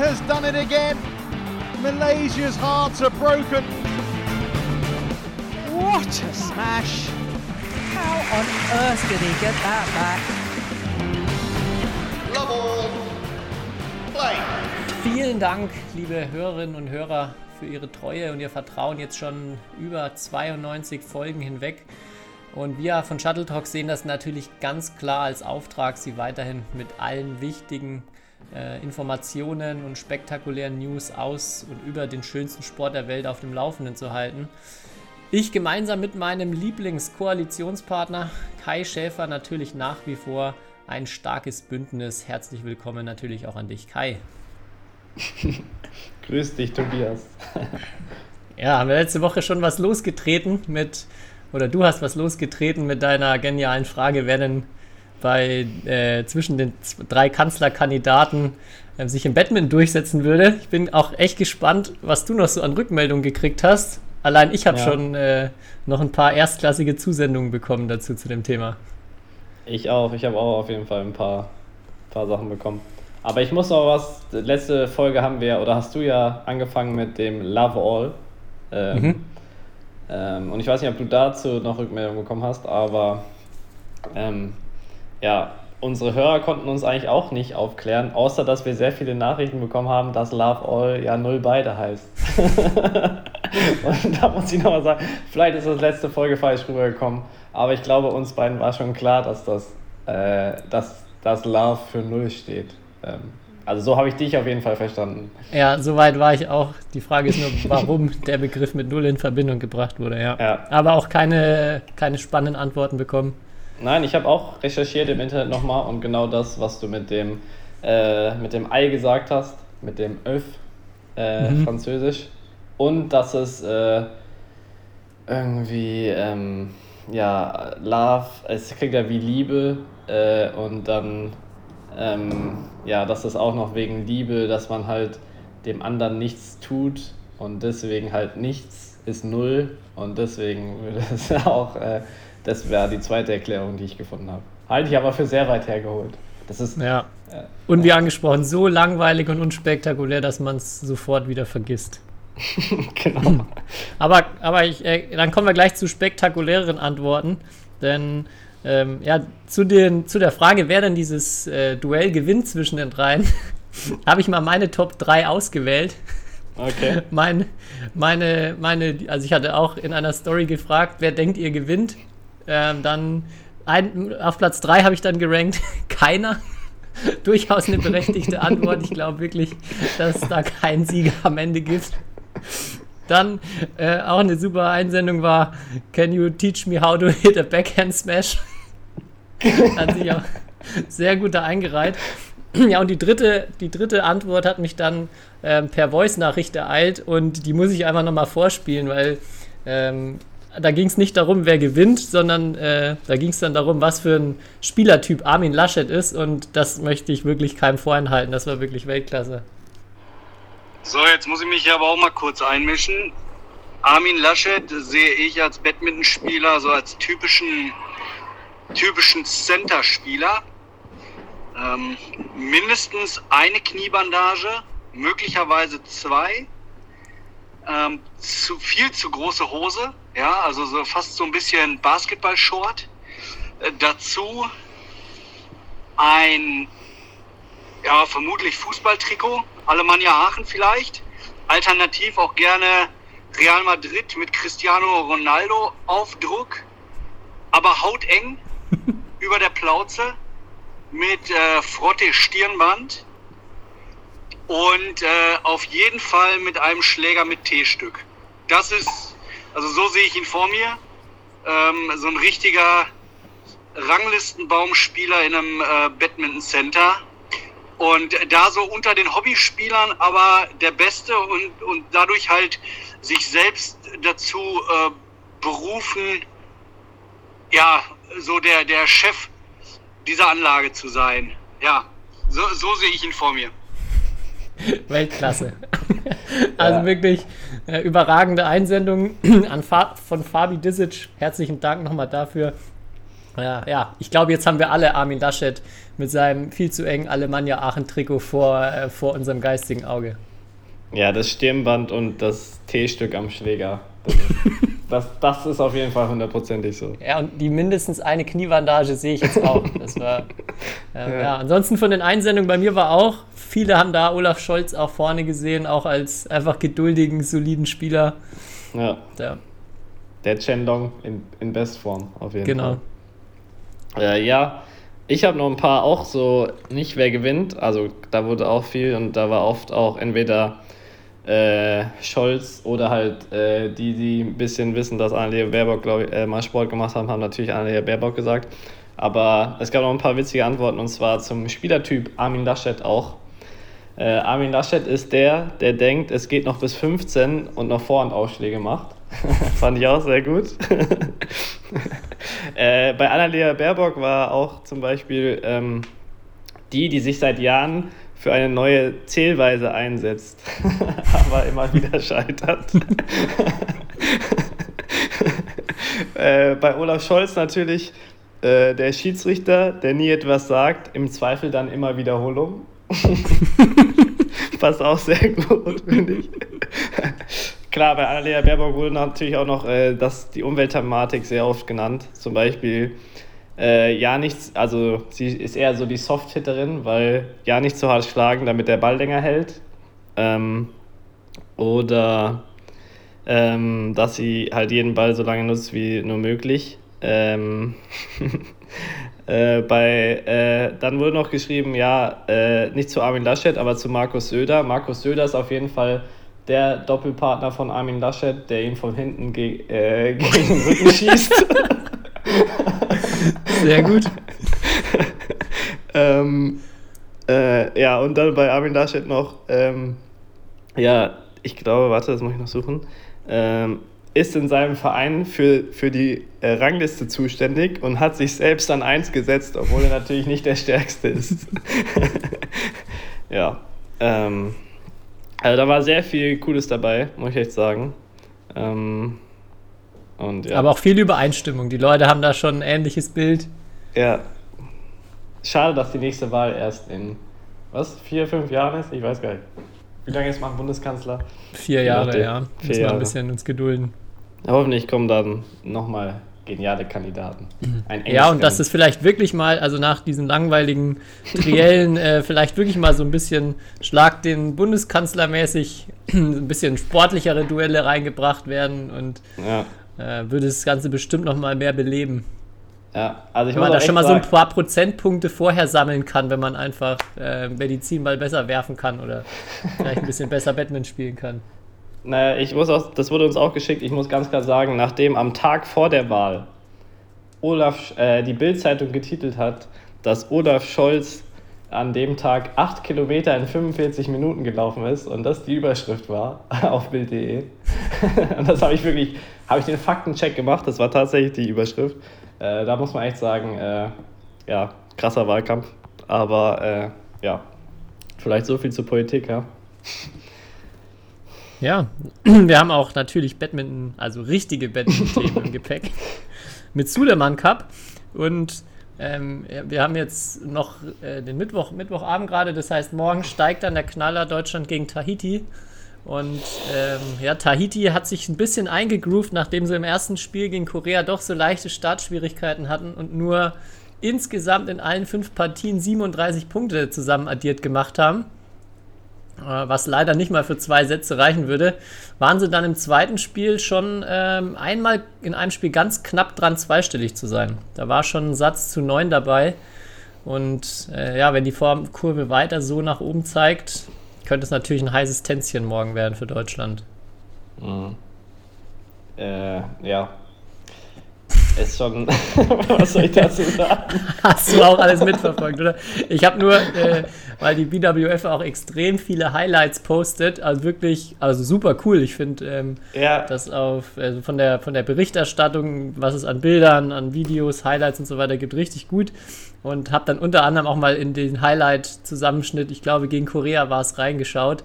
has done it again. Malaysia's hearts are broken. What a smash! How on earth did he get that back? Love all. Play. Vielen Dank, liebe Hörerinnen und Hörer, für Ihre Treue und Ihr Vertrauen jetzt schon über 92 Folgen hinweg. Und wir von Shuttle Talk sehen das natürlich ganz klar als Auftrag, Sie weiterhin mit allen wichtigen äh, Informationen und spektakulären News aus und über den schönsten Sport der Welt auf dem Laufenden zu halten. Ich gemeinsam mit meinem Lieblingskoalitionspartner Kai Schäfer natürlich nach wie vor ein starkes Bündnis. Herzlich willkommen natürlich auch an dich, Kai. Grüß dich, Tobias. ja, haben wir letzte Woche schon was losgetreten mit, oder du hast was losgetreten mit deiner genialen Frage, wer denn bei äh, zwischen den drei Kanzlerkandidaten äh, sich im Badminton durchsetzen würde. Ich bin auch echt gespannt, was du noch so an Rückmeldungen gekriegt hast. Allein ich habe ja. schon äh, noch ein paar erstklassige Zusendungen bekommen dazu zu dem Thema. Ich auch, ich habe auch auf jeden Fall ein paar, paar Sachen bekommen. Aber ich muss noch was, letzte Folge haben wir, oder hast du ja angefangen mit dem Love All. Ähm, mhm. ähm, und ich weiß nicht, ob du dazu noch Rückmeldungen bekommen hast, aber ähm, ja, unsere Hörer konnten uns eigentlich auch nicht aufklären, außer dass wir sehr viele Nachrichten bekommen haben, dass Love All ja null beide heißt. und da muss ich nochmal sagen, vielleicht ist das letzte Folge falsch rübergekommen, aber ich glaube, uns beiden war schon klar, dass das, äh, dass das Love für null steht. Ähm, also so habe ich dich auf jeden Fall verstanden. Ja, soweit war ich auch. Die Frage ist nur, warum der Begriff mit Null in Verbindung gebracht wurde, ja. ja. Aber auch keine, keine spannenden Antworten bekommen. Nein, ich habe auch recherchiert im Internet nochmal und genau das, was du mit dem, äh, mit dem Ei gesagt hast, mit dem Öff, äh, mhm. französisch. Und dass es äh, irgendwie, ähm, ja, Love, es klingt ja wie Liebe äh, und dann, ähm, ja, dass es auch noch wegen Liebe, dass man halt dem anderen nichts tut und deswegen halt nichts ist null und deswegen würde es auch äh, das wäre die zweite Erklärung, die ich gefunden habe. Halte ich aber für sehr weit hergeholt. Das ist. Ja. Äh, und wie angesprochen, so langweilig und unspektakulär, dass man es sofort wieder vergisst. genau. aber aber ich, äh, dann kommen wir gleich zu spektakuläreren Antworten. Denn ähm, ja, zu, den, zu der Frage, wer denn dieses äh, Duell gewinnt zwischen den dreien, habe ich mal meine Top 3 ausgewählt. Okay. Mein, meine, meine, also ich hatte auch in einer Story gefragt, wer denkt ihr gewinnt? Ähm, dann ein, auf Platz 3 habe ich dann gerankt, keiner. Durchaus eine berechtigte Antwort. Ich glaube wirklich, dass es da keinen Sieger am Ende gibt. Dann äh, auch eine super Einsendung war: Can you teach me how to hit a backhand smash? Hat sich auch sehr gut da eingereiht. Ja, und die dritte, die dritte Antwort hat mich dann ähm, per Voice-Nachricht ereilt und die muss ich einfach nochmal vorspielen, weil ähm, da ging es nicht darum, wer gewinnt, sondern äh, da ging es dann darum, was für ein Spielertyp Armin Laschet ist. Und das möchte ich wirklich keinem vorenthalten. Das war wirklich Weltklasse. So, jetzt muss ich mich aber auch mal kurz einmischen. Armin Laschet sehe ich als Badmintonspieler, so als typischen, typischen Center-Spieler. Ähm, mindestens eine Kniebandage, möglicherweise zwei. Ähm, zu viel zu große Hose, ja, also so fast so ein bisschen Basketball-Short. Äh, dazu ein, ja, vermutlich Fußballtrikot, Alemannia Aachen vielleicht. Alternativ auch gerne Real Madrid mit Cristiano Ronaldo Aufdruck, aber hauteng über der Plauze mit äh, Frotte Stirnband und äh, auf jeden Fall mit einem Schläger mit T-Stück. Das ist, also so sehe ich ihn vor mir. Ähm, so ein richtiger Ranglistenbaumspieler in einem äh, Badminton Center. Und da so unter den Hobbyspielern aber der Beste und, und dadurch halt sich selbst dazu äh, berufen, ja, so der, der Chef dieser Anlage zu sein. Ja, so, so sehe ich ihn vor mir. Weltklasse. also ja. wirklich äh, überragende Einsendung an Fa von Fabi Disic. Herzlichen Dank nochmal dafür. Ja, ja. Ich glaube, jetzt haben wir alle Armin Laschet mit seinem viel zu engen Alemannia Aachen-Trikot vor, äh, vor unserem geistigen Auge. Ja, das Stirnband und das T-Stück am Schläger. Das, das, ist auf jeden Fall hundertprozentig so. Ja, und die mindestens eine Kniebandage sehe ich jetzt auch. Das war, äh, ja. ja. ansonsten von den Einsendungen bei mir war auch, viele haben da Olaf Scholz auch vorne gesehen, auch als einfach geduldigen, soliden Spieler. Ja. Der, Der Chendong in, in Bestform, auf jeden genau. Fall. Genau. Äh, ja, ich habe noch ein paar auch so, nicht wer gewinnt, also da wurde auch viel und da war oft auch entweder äh, Scholz oder halt äh, die, die ein bisschen wissen, dass Annalena Baerbock, glaube ich, äh, mal Sport gemacht haben, haben natürlich Annalena Baerbock gesagt. Aber es gab noch ein paar witzige Antworten und zwar zum Spielertyp Armin Laschet auch. Äh, Armin Laschet ist der, der denkt, es geht noch bis 15 und noch Vorhandausschläge macht. Fand ich auch sehr gut. äh, bei Annalena Baerbock war auch zum Beispiel ähm, die, die sich seit Jahren für eine neue Zählweise einsetzt, aber immer wieder scheitert. äh, bei Olaf Scholz natürlich äh, der Schiedsrichter, der nie etwas sagt, im Zweifel dann immer Wiederholung. Passt auch sehr gut, finde ich. Klar, bei Annalena Baerbock wurde natürlich auch noch äh, das, die Umweltthematik sehr oft genannt. Zum Beispiel äh, ja nichts, also sie ist eher so die Soft-Hitterin, weil ja nicht zu hart schlagen, damit der Ball länger hält. Ähm, oder ähm, dass sie halt jeden Ball so lange nutzt wie nur möglich. Ähm, äh, bei, äh, dann wurde noch geschrieben, ja, äh, nicht zu Armin Laschet, aber zu Markus Söder. Markus Söder ist auf jeden Fall der Doppelpartner von Armin Laschet, der ihn von hinten ge äh, gegen den Rücken schießt. Sehr gut. ähm, äh, ja, und dann bei Armin Laschet noch, ähm, ja, ich glaube, warte, das muss ich noch suchen, ähm, ist in seinem Verein für, für die äh, Rangliste zuständig und hat sich selbst an eins gesetzt, obwohl er natürlich nicht der Stärkste ist. ja, ähm, also da war sehr viel Cooles dabei, muss ich echt sagen. Ähm, und, ja. Aber auch viel Übereinstimmung. Die Leute haben da schon ein ähnliches Bild. Ja. Schade, dass die nächste Wahl erst in, was, vier, fünf Jahren ist? Ich weiß gar nicht. Wie lange ist man Bundeskanzler? Vier Jahre, ja. Vier Müssen wir ein bisschen uns gedulden. hoffentlich kommen dann nochmal geniale Kandidaten. Ja, und dass es vielleicht wirklich mal, also nach diesen langweiligen Triellen, äh, vielleicht wirklich mal so ein bisschen Schlag den Bundeskanzler mäßig ein bisschen sportlichere Duelle reingebracht werden und ja äh, würde das Ganze bestimmt noch mal mehr beleben. Ja, also ich wenn man da schon mal so ein paar Prozentpunkte vorher sammeln kann, wenn man einfach äh, Medizinball besser werfen kann oder vielleicht ein bisschen besser Batman spielen kann. Naja, ich muss auch, das wurde uns auch geschickt, ich muss ganz klar sagen, nachdem am Tag vor der Wahl Olaf, äh, die Bild-Zeitung getitelt hat, dass Olaf Scholz an dem Tag 8 Kilometer in 45 Minuten gelaufen ist und das die Überschrift war auf Bild.de. und das habe ich wirklich, habe ich den Faktencheck gemacht, das war tatsächlich die Überschrift. Äh, da muss man echt sagen, äh, ja, krasser Wahlkampf. Aber äh, ja, vielleicht so viel zur Politik, ja. Ja, wir haben auch natürlich Badminton, also richtige Badminton-Themen im Gepäck. Mit Suleiman Cup und ähm, wir haben jetzt noch äh, den Mittwoch, Mittwochabend gerade, das heißt, morgen steigt dann der Knaller Deutschland gegen Tahiti. Und ähm, ja, Tahiti hat sich ein bisschen eingegroovt, nachdem sie im ersten Spiel gegen Korea doch so leichte Startschwierigkeiten hatten und nur insgesamt in allen fünf Partien 37 Punkte zusammen addiert gemacht haben. Äh, was leider nicht mal für zwei Sätze reichen würde, waren sie dann im zweiten Spiel schon ähm, einmal in einem Spiel ganz knapp dran, zweistellig zu sein. Da war schon ein Satz zu neun dabei. Und äh, ja, wenn die Formkurve weiter so nach oben zeigt, könnte es natürlich ein heißes Tänzchen morgen werden für Deutschland. Mhm. Äh, ja, ist schon. Was soll ich dazu sagen? Hast du auch alles mitverfolgt, oder? Ich habe nur, äh, weil die BWF auch extrem viele Highlights postet, also wirklich, also super cool. Ich finde ähm, ja. das auf, also von der, von der Berichterstattung, was es an Bildern, an Videos, Highlights und so weiter gibt, richtig gut. Und habe dann unter anderem auch mal in den Highlight-Zusammenschnitt, ich glaube, gegen Korea war es reingeschaut.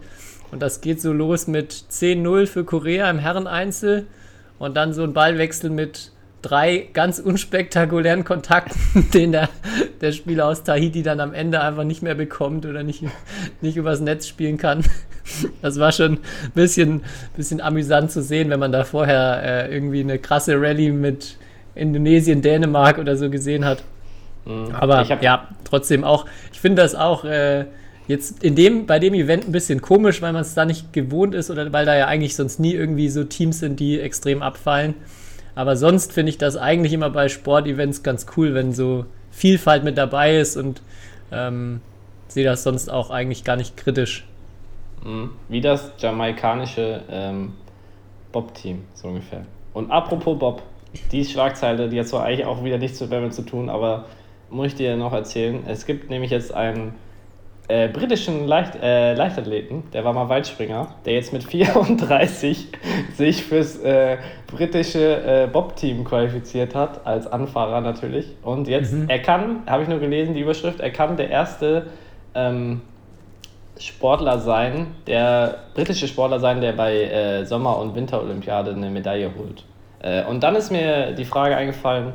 Und das geht so los mit 10-0 für Korea im Herreneinzel und dann so ein Ballwechsel mit drei ganz unspektakulären Kontakten, den der, der Spieler aus Tahiti dann am Ende einfach nicht mehr bekommt oder nicht, nicht übers Netz spielen kann. Das war schon ein bisschen, bisschen amüsant zu sehen, wenn man da vorher äh, irgendwie eine krasse Rallye mit Indonesien, Dänemark oder so gesehen hat. Mhm. Aber ja, trotzdem auch, ich finde das auch äh, jetzt in dem, bei dem Event ein bisschen komisch, weil man es da nicht gewohnt ist oder weil da ja eigentlich sonst nie irgendwie so Teams sind, die extrem abfallen. Aber sonst finde ich das eigentlich immer bei Sportevents ganz cool, wenn so Vielfalt mit dabei ist und ähm, sehe das sonst auch eigentlich gar nicht kritisch. Mhm. Wie das jamaikanische ähm, Bob-Team, so ungefähr. Und apropos Bob, die Schlagzeile, die hat zwar eigentlich auch wieder nichts mit Batman zu tun, aber muss ich dir noch erzählen. Es gibt nämlich jetzt einen äh, britischen Leicht, äh, Leichtathleten, der war mal Weitspringer, der jetzt mit 34 sich fürs äh, britische äh, Bob-Team qualifiziert hat, als Anfahrer natürlich. Und jetzt, mhm. er kann, habe ich nur gelesen, die Überschrift, er kann der erste ähm, Sportler sein, der britische Sportler sein, der bei äh, Sommer- und Winterolympiade eine Medaille holt. Äh, und dann ist mir die Frage eingefallen,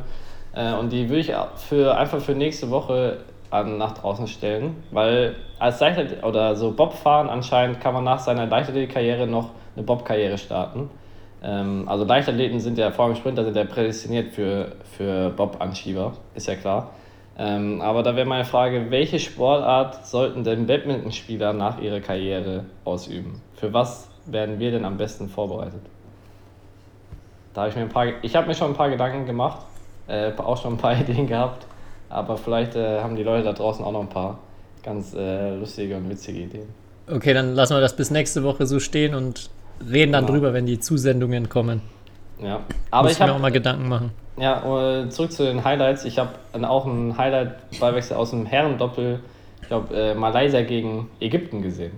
und die würde ich für, einfach für nächste Woche an, nach draußen stellen, weil als Leichtathlet oder so Bobfahren anscheinend kann man nach seiner Leichtathletik-Karriere noch eine Bob-Karriere starten. Ähm, also Leichtathleten sind ja vor allem Sprinter sind ja prädestiniert für, für Bob-Anschieber, ist ja klar. Ähm, aber da wäre meine Frage, welche Sportart sollten denn Badmintonspieler nach ihrer Karriere ausüben? Für was werden wir denn am besten vorbereitet? Da habe ich mir ein paar, ich habe mir schon ein paar Gedanken gemacht, äh, auch schon ein paar Ideen gehabt, aber vielleicht äh, haben die Leute da draußen auch noch ein paar ganz äh, lustige und witzige Ideen. Okay, dann lassen wir das bis nächste Woche so stehen und reden dann genau. drüber, wenn die Zusendungen kommen. Ja, aber Muss ich habe mir auch mal Gedanken machen. Ja, zurück zu den Highlights. Ich habe auch einen Highlight-Ballwechsel aus dem Herrendoppel, ich glaube, äh, Malaysia gegen Ägypten gesehen.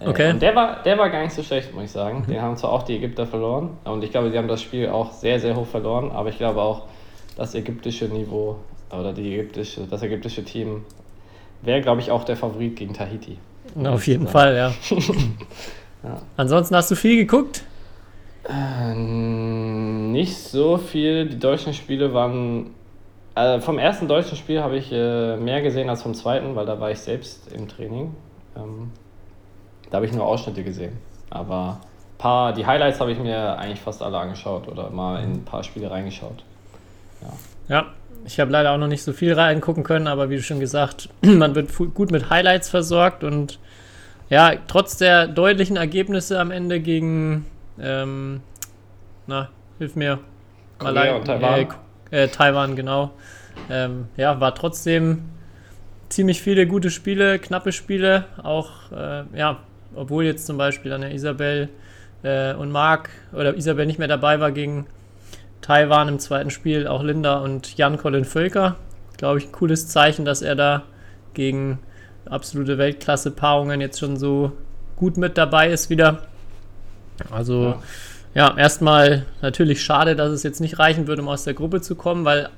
Äh, okay. Und der war, der war gar nicht so schlecht, muss ich sagen. Mhm. Den haben zwar auch die Ägypter verloren und ich glaube, sie haben das Spiel auch sehr, sehr hoch verloren, aber ich glaube auch, das ägyptische Niveau oder die ägyptische, das ägyptische Team wäre, glaube ich, auch der Favorit gegen Tahiti. Auf jeden Fall, ja. ja. Ansonsten hast du viel geguckt? Ähm, nicht so viel. Die deutschen Spiele waren. Also vom ersten deutschen Spiel habe ich äh, mehr gesehen als vom zweiten, weil da war ich selbst im Training. Ähm, da habe ich nur Ausschnitte gesehen. Aber paar, die Highlights habe ich mir eigentlich fast alle angeschaut oder mal in ein paar Spiele reingeschaut. Ja, ja ich habe leider auch noch nicht so viel reingucken können, aber wie du schon gesagt, man wird gut mit Highlights versorgt und ja, trotz der deutlichen Ergebnisse am Ende gegen ähm, na, hilf mir. Korea und Taiwan. Äh, äh, Taiwan, genau. Ähm, ja, war trotzdem ziemlich viele gute Spiele, knappe Spiele. Auch, äh, ja, obwohl jetzt zum Beispiel dann der Isabel äh, und Marc oder Isabel nicht mehr dabei war gegen Taiwan im zweiten Spiel, auch Linda und Jan Colin Völker. Glaube ich, ein cooles Zeichen, dass er da gegen absolute Weltklasse-Paarungen jetzt schon so gut mit dabei ist wieder. Also ja, ja erstmal natürlich schade, dass es jetzt nicht reichen würde, um aus der Gruppe zu kommen, weil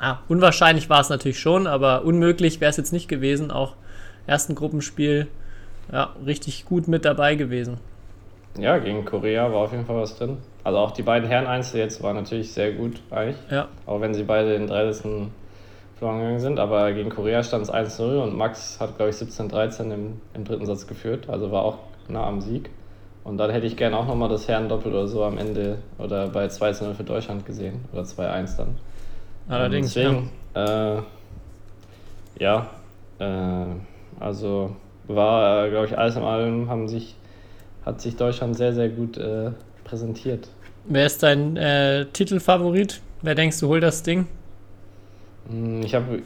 ja, unwahrscheinlich war es natürlich schon, aber unmöglich wäre es jetzt nicht gewesen. Auch ersten Gruppenspiel ja, richtig gut mit dabei gewesen. Ja, gegen Korea war auf jeden Fall was drin. Also auch die beiden Herren Einzel jetzt waren natürlich sehr gut eigentlich. Ja. Auch wenn sie beide in 30. verloren gegangen sind. Aber gegen Korea stand es 1-0 und Max hat, glaube ich, 17-13 im, im dritten Satz geführt. Also war auch nah am Sieg. Und dann hätte ich gerne auch nochmal das Herren-Doppel oder so am Ende oder bei 2-0 für Deutschland gesehen. Oder 2-1 dann. Allerdings. Deswegen, ja, äh, ja äh, also war, äh, glaube ich, alles in allem haben sich, hat sich Deutschland sehr, sehr gut äh, präsentiert. Wer ist dein äh, Titelfavorit? Wer denkst du, holt das Ding? Hm, ich habe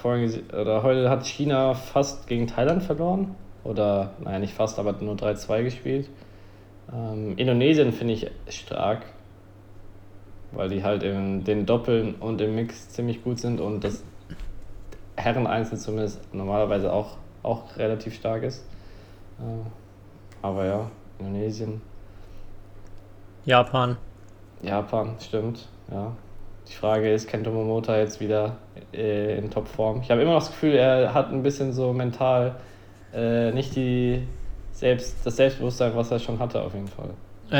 vorhin gesehen, oder heute hat China fast gegen Thailand verloren. Oder, naja, nicht fast, aber nur 3-2 gespielt. Ähm, Indonesien finde ich stark, weil die halt in den Doppeln und im Mix ziemlich gut sind und das Herren-Einzel zumindest normalerweise auch, auch relativ stark ist. Äh, aber ja, Indonesien. Japan. Japan, stimmt, ja. Die Frage ist, Kento Momota jetzt wieder äh, in Topform? Ich habe immer noch das Gefühl, er hat ein bisschen so mental äh, nicht die Selbst, das Selbstbewusstsein, was er schon hatte, auf jeden Fall.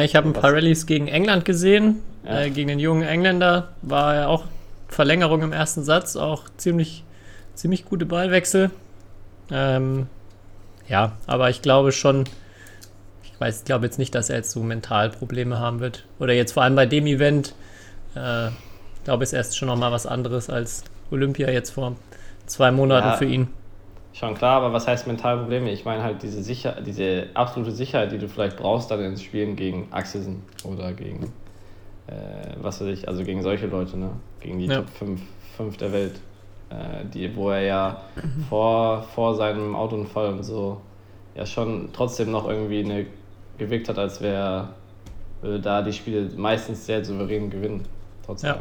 Ich habe ein paar Rallyes gegen England gesehen, ja. äh, gegen den jungen Engländer. War ja auch Verlängerung im ersten Satz, auch ziemlich, ziemlich gute Ballwechsel. Ähm, ja, aber ich glaube schon, weiß, ich glaube jetzt nicht, dass er jetzt so mental Probleme haben wird. Oder jetzt vor allem bei dem Event, äh, ich glaube, ist erst schon nochmal was anderes als Olympia jetzt vor zwei Monaten ja, für ihn. Schon klar, aber was heißt mental Probleme? Ich meine halt diese, Sicher diese absolute Sicherheit, die du vielleicht brauchst dann ins Spielen gegen Axelsen oder gegen, äh, was weiß ich, also gegen solche Leute, ne? Gegen die ja. Top 5, 5 der Welt. Äh, die, wo er ja vor, vor seinem Autounfall und so ja schon trotzdem noch irgendwie eine gewirkt hat, als wäre äh, da die Spiele meistens sehr souverän gewinnen. Trotzdem. Ja.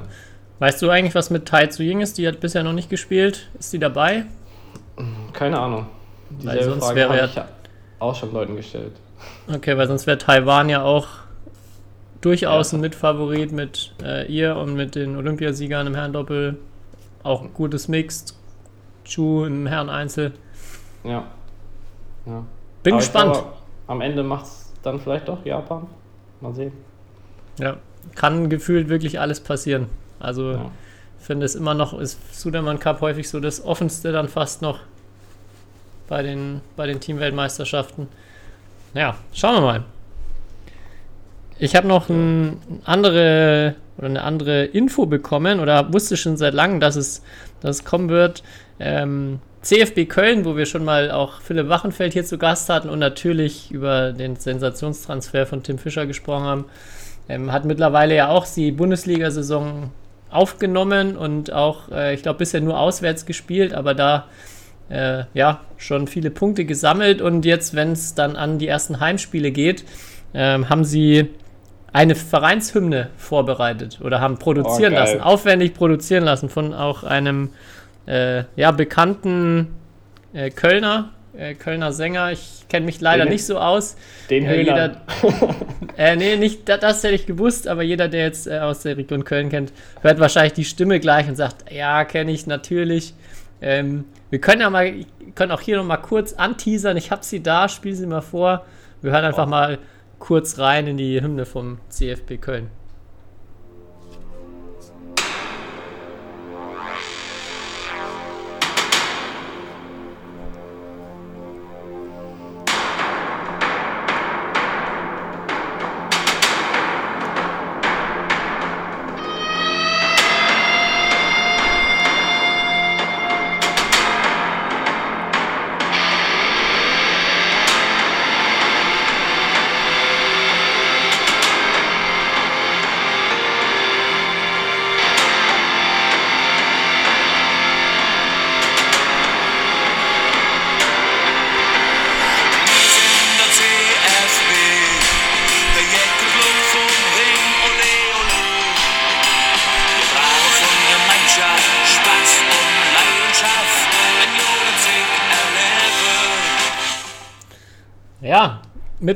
Weißt du eigentlich, was mit Tai Zu Ying ist? Die hat bisher noch nicht gespielt. Ist die dabei? Keine Ahnung. Dieselbe sonst Frage wäre ich auch schon Leuten gestellt. Okay, weil sonst wäre Taiwan ja auch durchaus ja. ein Mitfavorit mit äh, ihr und mit den Olympiasiegern im Herrendoppel. Auch ein gutes Mixed. Chu im Herren-Einzel. Ja. ja. Bin Aber gespannt. Glaube, am Ende macht es dann vielleicht doch Japan. Mal sehen. Ja, kann gefühlt wirklich alles passieren. Also ja. finde es immer noch, ist Sudermann Cup häufig so das offenste dann fast noch bei den, bei den Teamweltmeisterschaften. Ja, schauen wir mal. Ich habe noch ein andere oder eine andere Info bekommen oder wusste schon seit langem, dass es, dass es kommen wird. Ähm, CFB Köln, wo wir schon mal auch Philipp Wachenfeld hier zu Gast hatten und natürlich über den Sensationstransfer von Tim Fischer gesprochen haben, ähm, hat mittlerweile ja auch die Bundesliga-Saison aufgenommen und auch, äh, ich glaube, bisher nur auswärts gespielt, aber da äh, ja schon viele Punkte gesammelt. Und jetzt, wenn es dann an die ersten Heimspiele geht, äh, haben sie eine Vereinshymne vorbereitet oder haben produzieren oh, lassen, aufwendig produzieren lassen von auch einem äh, ja, bekannten äh, Kölner, äh, Kölner Sänger. Ich kenne mich leider den, nicht so aus. Den äh, jeder, äh, Nee, nicht, das, das, hätte ich gewusst, aber jeder, der jetzt äh, aus der Region Köln kennt, hört wahrscheinlich die Stimme gleich und sagt, ja, kenne ich natürlich. Ähm, wir können ja mal, können auch hier noch mal kurz anteasern. Ich habe sie da, spiele sie mal vor. Wir hören einfach oh. mal kurz rein in die Hymne vom CFB Köln.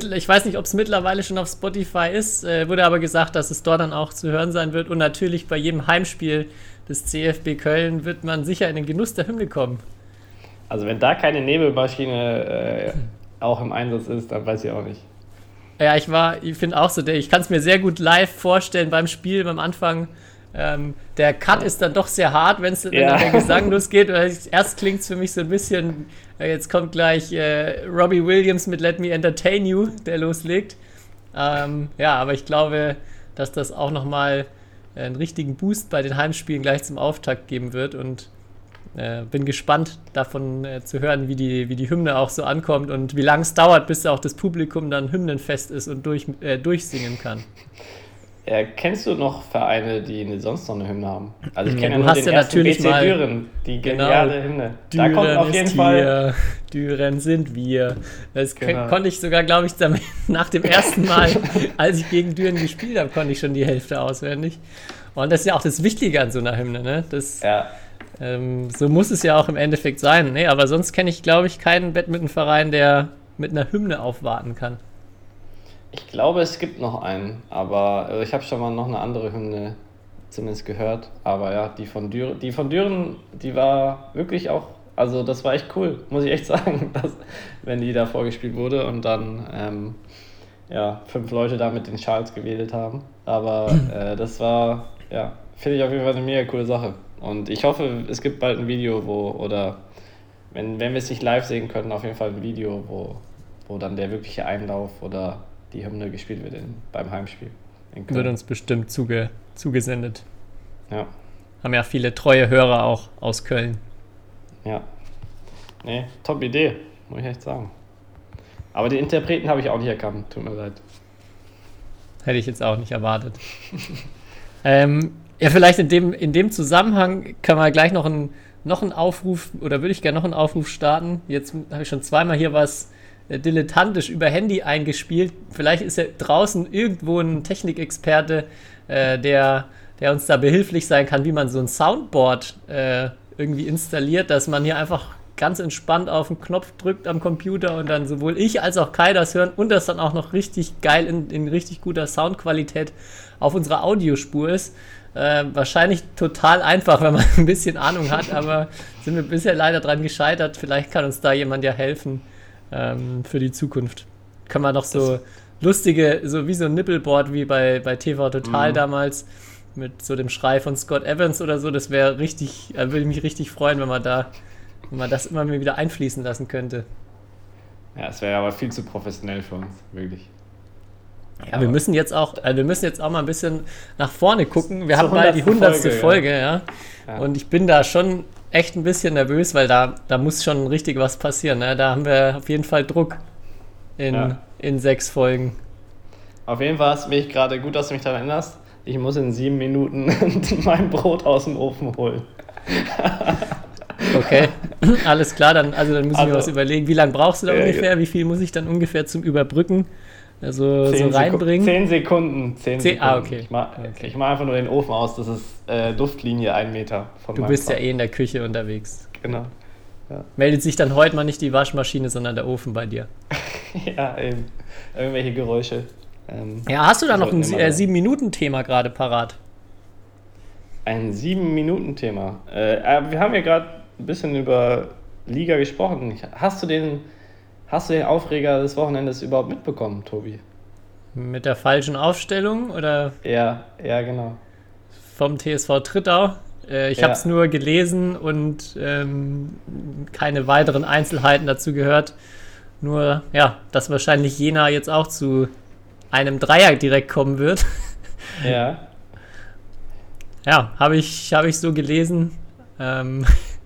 Ich weiß nicht, ob es mittlerweile schon auf Spotify ist, äh, wurde aber gesagt, dass es dort dann auch zu hören sein wird. Und natürlich bei jedem Heimspiel des CFB Köln wird man sicher in den Genuss der Hymne kommen. Also wenn da keine Nebelmaschine äh, auch im Einsatz ist, dann weiß ich auch nicht. Ja, ich war, ich finde auch so, ich kann es mir sehr gut live vorstellen beim Spiel, beim Anfang. Ähm, der Cut ist dann doch sehr hart, wenn's, wenn ja. der Gesang losgeht. Erst klingt es für mich so ein bisschen Jetzt kommt gleich äh, Robbie Williams mit Let Me Entertain You, der loslegt. Ähm, ja, aber ich glaube, dass das auch nochmal einen richtigen Boost bei den Heimspielen gleich zum Auftakt geben wird und äh, bin gespannt davon äh, zu hören, wie die, wie die Hymne auch so ankommt und wie lange es dauert, bis auch das Publikum dann hymnenfest ist und durch, äh, durchsingen kann. Äh, kennst du noch Vereine, die sonst noch eine Hymne haben? Also ich kenne ja, nur den ja ersten BC mal, Düren, die genau. geniale genau, Hymne. Düren da kommt auf jeden Fall. Hier, Düren sind wir. Das genau. konnte ich sogar, glaube ich, nach dem ersten Mal, als ich gegen Düren gespielt habe, konnte ich schon die Hälfte auswendig. Und das ist ja auch das Wichtige an so einer Hymne, ne? Das, ja. Ähm, so muss es ja auch im Endeffekt sein. Nee, aber sonst kenne ich, glaube ich, keinen Badmintonverein, der mit einer Hymne aufwarten kann. Ich glaube, es gibt noch einen, aber äh, ich habe schon mal noch eine andere Hymne zumindest gehört. Aber ja, die von Düren, die von Düren, die war wirklich auch, also das war echt cool, muss ich echt sagen, dass, wenn die da vorgespielt wurde und dann, ähm, ja, fünf Leute da mit den Schals gewählt haben. Aber äh, das war, ja, finde ich auf jeden Fall eine mega coole Sache. Und ich hoffe, es gibt bald ein Video, wo, oder wenn, wenn wir es nicht live sehen können, auf jeden Fall ein Video, wo, wo dann der wirkliche Einlauf oder die Hymne gespielt wird in, beim Heimspiel. Wird uns bestimmt zuge, zugesendet. Ja. Haben ja viele treue Hörer auch aus Köln. Ja. Nee, top Idee, muss ich echt sagen. Aber die Interpreten habe ich auch nicht erkannt, tut mir leid. Hätte ich jetzt auch nicht erwartet. ähm, ja, vielleicht in dem, in dem Zusammenhang kann man gleich noch einen, noch einen Aufruf, oder würde ich gerne noch einen Aufruf starten. Jetzt habe ich schon zweimal hier was dilettantisch über Handy eingespielt. Vielleicht ist ja draußen irgendwo ein Technikexperte, äh, der, der uns da behilflich sein kann, wie man so ein Soundboard äh, irgendwie installiert, dass man hier einfach ganz entspannt auf den Knopf drückt am Computer und dann sowohl ich als auch Kai das hören und das dann auch noch richtig geil in, in richtig guter Soundqualität auf unserer Audiospur ist. Äh, wahrscheinlich total einfach, wenn man ein bisschen Ahnung hat, aber sind wir bisher leider dran gescheitert. Vielleicht kann uns da jemand ja helfen ähm, für die Zukunft. Können wir noch so das lustige, so wie so ein Nippelboard wie bei, bei TV Total mhm. damals mit so dem Schrei von Scott Evans oder so. Das wäre richtig, äh, würde mich richtig freuen, wenn man da, wenn man das immer wieder einfließen lassen könnte. Ja, es wäre aber viel zu professionell für uns, wirklich. Ja, aber wir müssen jetzt auch, äh, wir müssen jetzt auch mal ein bisschen nach vorne gucken. Wir haben bald die hundertste Folge, Folge ja. ja. Und ich bin da schon echt ein bisschen nervös, weil da, da muss schon richtig was passieren. Ne? Da haben wir auf jeden Fall Druck in, ja. in sechs Folgen. Auf jeden Fall ist mich gerade gut, dass du mich daran erinnerst ich muss in sieben Minuten mein Brot aus dem Ofen holen. okay, alles klar, dann, also dann ich also, mir was überlegen. Wie lange brauchst du da äh, ungefähr? Wie viel muss ich dann ungefähr zum Überbrücken? Also so reinbringen? Zehn Sekunden. Zehn, zehn ah, Sekunden. Ah, okay. Ich mache okay. mach einfach nur den Ofen aus, das ist äh, Duftlinie ein Meter von Du bist Fall. ja eh in der Küche unterwegs. Genau. Ja. Meldet sich dann heute mal nicht die Waschmaschine, sondern der Ofen bei dir. ja, eben. Irgendwelche Geräusche. Ähm, ja, hast du da noch ein äh, 7-Minuten-Thema gerade parat? Ein 7-Minuten-Thema. Äh, wir haben ja gerade ein bisschen über Liga gesprochen. Hast du, den, hast du den Aufreger des Wochenendes überhaupt mitbekommen, Tobi? Mit der falschen Aufstellung oder? Ja, ja, genau. Vom TSV Trittau. Äh, ich ja. habe es nur gelesen und ähm, keine weiteren Einzelheiten dazu gehört. Nur, ja, dass wahrscheinlich Jena jetzt auch zu einem Dreier direkt kommen wird. Ja. Ja, habe ich, hab ich so gelesen. Ähm,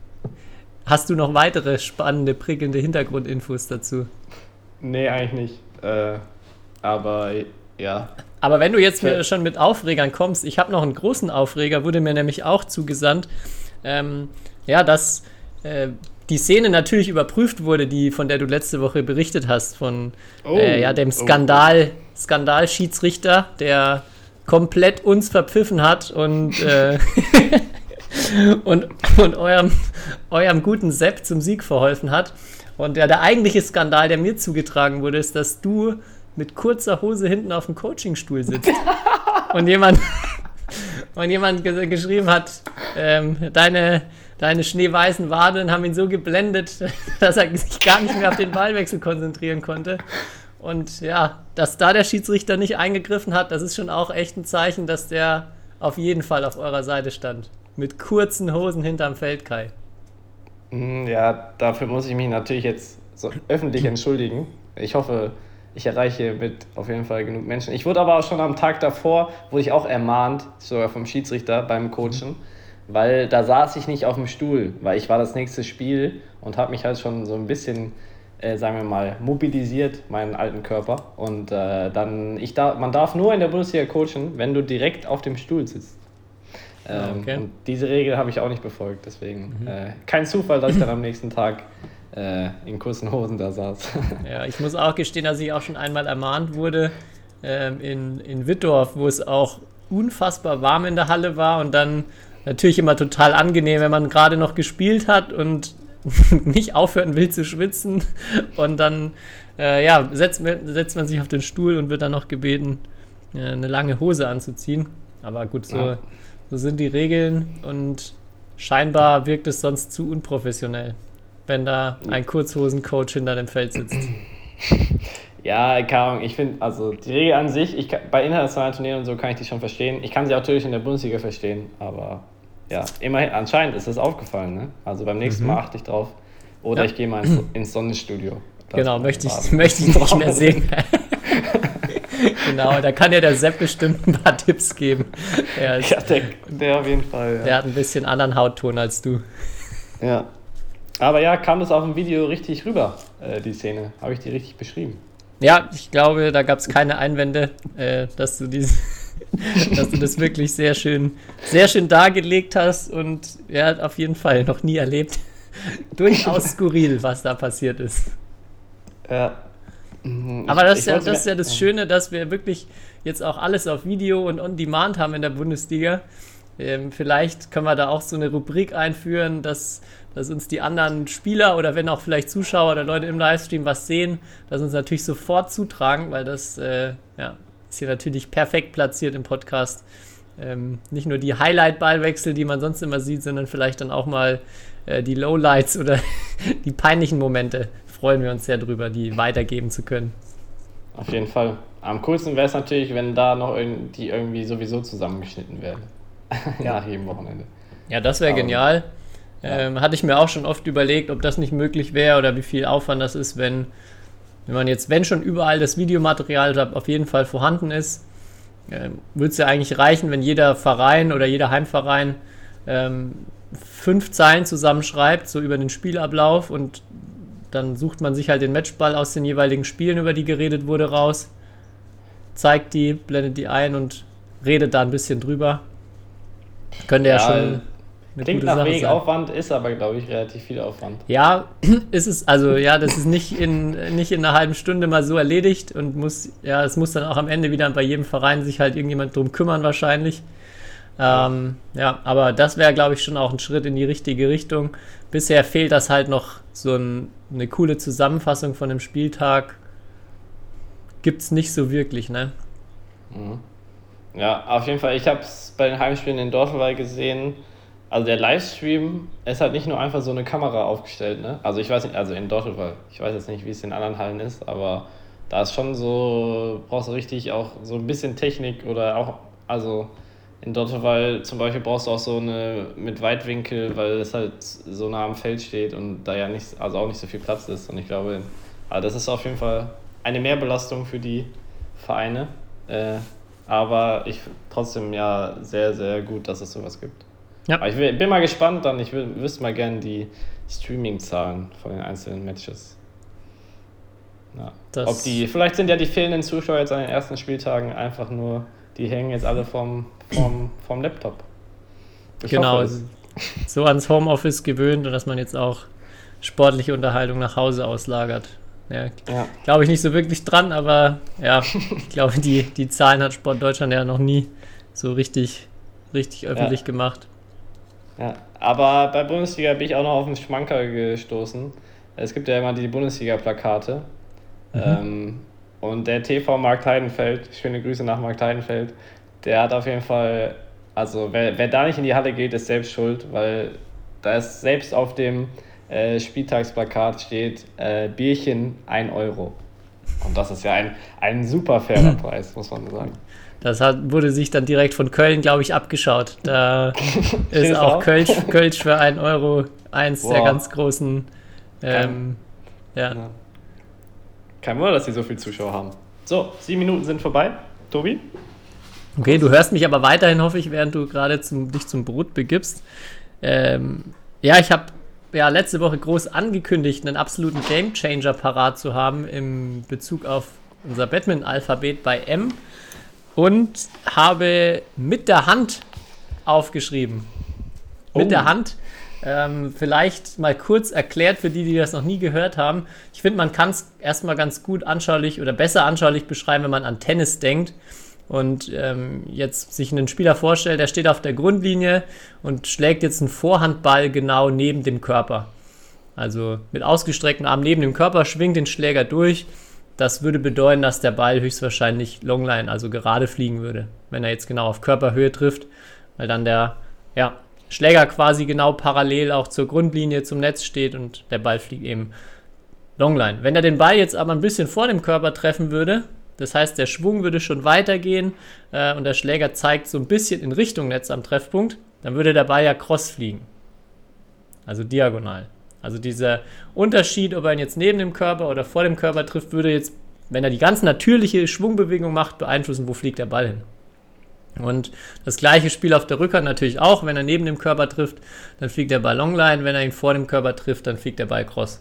hast du noch weitere spannende, prickelnde Hintergrundinfos dazu? Nee, eigentlich nicht. Äh, aber ja. Aber wenn du jetzt ja. schon mit Aufregern kommst, ich habe noch einen großen Aufreger, wurde mir nämlich auch zugesandt. Ähm, ja, dass äh, die Szene natürlich überprüft wurde, die von der du letzte Woche berichtet hast, von oh, äh, ja, dem Skandal, oh. Skandal-Schiedsrichter, der komplett uns verpfiffen hat und, äh, und, und eurem, eurem guten Sepp zum Sieg verholfen hat. Und ja, der eigentliche Skandal, der mir zugetragen wurde, ist, dass du mit kurzer Hose hinten auf dem Coachingstuhl sitzt. und jemand, und jemand geschrieben hat, ähm, deine deine schneeweißen Wadeln haben ihn so geblendet, dass er sich gar nicht mehr auf den Ballwechsel konzentrieren konnte. Und ja, dass da der Schiedsrichter nicht eingegriffen hat, das ist schon auch echt ein Zeichen, dass der auf jeden Fall auf eurer Seite stand. Mit kurzen Hosen hinterm Feld, Kai. Mm, ja, dafür muss ich mich natürlich jetzt so öffentlich entschuldigen. Ich hoffe, ich erreiche mit auf jeden Fall genug Menschen. Ich wurde aber auch schon am Tag davor, wurde ich auch ermahnt, sogar vom Schiedsrichter beim Coachen weil da saß ich nicht auf dem Stuhl, weil ich war das nächste Spiel und habe mich halt schon so ein bisschen, äh, sagen wir mal, mobilisiert, meinen alten Körper. Und äh, dann, ich da, man darf nur in der Bundesliga coachen, wenn du direkt auf dem Stuhl sitzt. Ähm, okay. Und diese Regel habe ich auch nicht befolgt, deswegen mhm. äh, kein Zufall, dass ich dann am nächsten Tag äh, in kurzen Hosen da saß. ja, ich muss auch gestehen, dass ich auch schon einmal ermahnt wurde ähm, in, in Wittdorf, wo es auch unfassbar warm in der Halle war und dann natürlich immer total angenehm, wenn man gerade noch gespielt hat und nicht aufhören will zu schwitzen. Und dann äh, ja, setzt, setzt, man sich auf den Stuhl und wird dann noch gebeten, äh, eine lange Hose anzuziehen. Aber gut, so, ja. So sind die Regeln und scheinbar wirkt es sonst zu unprofessionell, wenn da ein Kurzhosencoach hinter dem Feld sitzt. Ja, keine Ahnung, ich finde, also die Regel an sich, ich bei internationalen Turnieren und so kann ich die schon verstehen. Ich kann sie auch natürlich in der Bundesliga verstehen, aber ja, immerhin, anscheinend ist es aufgefallen, ne? Also beim nächsten Mal achte ich drauf. Oder Ja. ich gehe mal ins, ins Sonnenstudio. Das Genau, möchte ich, möchte ich nicht mehr sehen. Genau, da kann ja der Sepp bestimmt ein paar Tipps geben. Er, ist, Ja, der, der auf jeden Fall. Ja. der hat ein bisschen anderen Hautton als du. ja. Aber ja, kam das auf dem Video richtig rüber, äh, die Szene? Habe ich die richtig beschrieben? Ja, ich glaube, da gab es keine Einwände, äh, dass du dies, dass du das wirklich sehr schön, sehr schön dargelegt hast und er hat auf jeden Fall noch nie erlebt. Durchaus skurril, was da passiert ist. Ja. Mhm, Aber das, ich ist ja, das ist ja das Schöne, dass wir wirklich jetzt auch alles auf Video und on Demand haben in der Bundesliga. Ähm, vielleicht können wir da auch so eine Rubrik einführen, dass, dass uns die anderen Spieler oder wenn auch vielleicht Zuschauer oder Leute im Livestream was sehen, dass uns natürlich sofort zutragen, weil das äh, ja, ist hier natürlich perfekt platziert im Podcast. Ähm, nicht nur die Highlight-Ballwechsel, die man sonst immer sieht, sondern vielleicht dann auch mal äh, die Lowlights oder die peinlichen Momente. Freuen wir uns sehr drüber, die weitergeben zu können. Auf jeden Fall. Am coolsten wäre es natürlich, wenn da noch die irgendwie sowieso zusammengeschnitten werden. Nach jedem Wochenende. Ja, das wäre Aber- genial. Ja. Ähm, hatte ich mir auch schon oft überlegt, ob das nicht möglich wäre oder wie viel Aufwand das ist, wenn, wenn man jetzt, wenn schon überall das Videomaterial auf jeden Fall vorhanden ist, ähm, würde es ja eigentlich reichen, wenn jeder Verein oder jeder Heimverein ähm, fünf Zeilen zusammenschreibt, so über den Spielablauf und dann sucht man sich halt den Matchball aus den jeweiligen Spielen, über die geredet wurde, raus, zeigt die, blendet die ein und redet da ein bisschen drüber. Könnte ja, schon eine Klingt nach Sache wenig sein. Aufwand, ist aber, glaube ich, relativ viel Aufwand. Ja, ist es, also ja, das ist nicht in, nicht in einer halben Stunde mal so erledigt und muss, ja, es muss dann auch am Ende wieder bei jedem Verein sich halt irgendjemand drum kümmern wahrscheinlich. Ähm, ja, aber das wäre, glaube ich, schon auch ein Schritt in die richtige Richtung. Bisher fehlt das halt noch so ein, eine coole Zusammenfassung von dem Spieltag. Gibt's nicht so wirklich, ne? Ja, auf jeden Fall. Ich habe es bei den Heimspielen in Dortmund gesehen. Also der Livestream ist halt nicht nur einfach so eine Kamera aufgestellt, ne? Also ich weiß nicht, also in Dortmund, ich weiß jetzt nicht, wie es in anderen Hallen ist, aber da ist schon so, brauchst du richtig auch so ein bisschen Technik oder auch, also in Dortmund zum Beispiel brauchst du auch so eine mit Weitwinkel, weil es halt so nah am Feld steht und da ja nicht, also auch nicht so viel Platz ist. Und ich glaube, also das ist auf jeden Fall eine Mehrbelastung für die Vereine. Äh, aber ich trotzdem ja sehr, sehr gut, dass es sowas gibt. Ja. Aber ich will, bin mal gespannt dann, ich will, wüsste mal gerne die Streaming-Zahlen von den einzelnen Matches. Ja. Ob die, vielleicht sind ja die fehlenden Zuschauer jetzt an den ersten Spieltagen einfach nur, die hängen jetzt alle vom, vom, vom Laptop. Ich genau, hoffe es. so ans Homeoffice gewöhnt und dass man jetzt auch sportliche Unterhaltung nach Hause auslagert. Ja, Ja. glaube ich nicht so wirklich dran, aber ja, ich glaube, die, die Zahlen hat Sport Deutschland ja noch nie so richtig, richtig öffentlich gemacht. Ja, aber bei Bundesliga bin ich auch noch auf den Schmanker gestoßen. Es gibt ja immer die Bundesliga-Plakate. Ähm, und der TV Markt Heidenfeld, schöne Grüße nach Markt Heidenfeld, der hat auf jeden Fall, also wer, wer da nicht in die Halle geht, ist selbst schuld, weil da ist selbst auf dem äh, Spieltagsplakat steht äh, Bierchen 1 Euro. Und das ist ja ein, ein super fairer Preis, muss man sagen. Das hat, wurde sich dann direkt von Köln, glaube ich, abgeschaut. Da ist auch auch? Kölsch, Kölsch für 1 Euro eins der Boah. ganz großen. Ähm, ja. Ja. Kein Wunder, dass sie so viele Zuschauer haben. So, sieben Minuten sind vorbei. Tobi? Okay, du hörst mich aber weiterhin, hoffe ich, während du gerade zum, dich zum Brot begibst. Ähm, ja, ich habe ja letzte Woche groß angekündigt, einen absoluten Gamechanger parat zu haben im Bezug auf unser Batman-Alphabet bei M und habe mit der Hand aufgeschrieben. Mit Oh. der Hand. Ähm, vielleicht mal kurz erklärt für die, die das noch nie gehört haben. Ich finde, man kann es erstmal ganz gut anschaulich oder besser anschaulich beschreiben, wenn man an Tennis denkt und ähm, jetzt sich einen Spieler vorstellt, der steht auf der Grundlinie und schlägt jetzt einen Vorhandball genau neben dem Körper. Also mit ausgestreckten Armen neben dem Körper schwingt den Schläger durch. Das würde bedeuten, dass der Ball höchstwahrscheinlich Longline, also gerade fliegen würde, wenn er jetzt genau auf Körperhöhe trifft, weil dann der ja, Schläger quasi genau parallel auch zur Grundlinie zum Netz steht und der Ball fliegt eben Longline. Wenn er den Ball jetzt aber ein bisschen vor dem Körper treffen würde, das heißt, der Schwung würde schon weitergehen äh, und der Schläger zeigt so ein bisschen in Richtung Netz am Treffpunkt, dann würde der Ball ja cross fliegen. Also diagonal. Also dieser Unterschied, ob er ihn jetzt neben dem Körper oder vor dem Körper trifft, würde jetzt, wenn er die ganz natürliche Schwungbewegung macht, beeinflussen, wo fliegt der Ball hin. Und das gleiche Spiel auf der Rückhand natürlich auch. Wenn er neben dem Körper trifft, dann fliegt der Ball Longline. Wenn er ihn vor dem Körper trifft, dann fliegt der Ball Cross.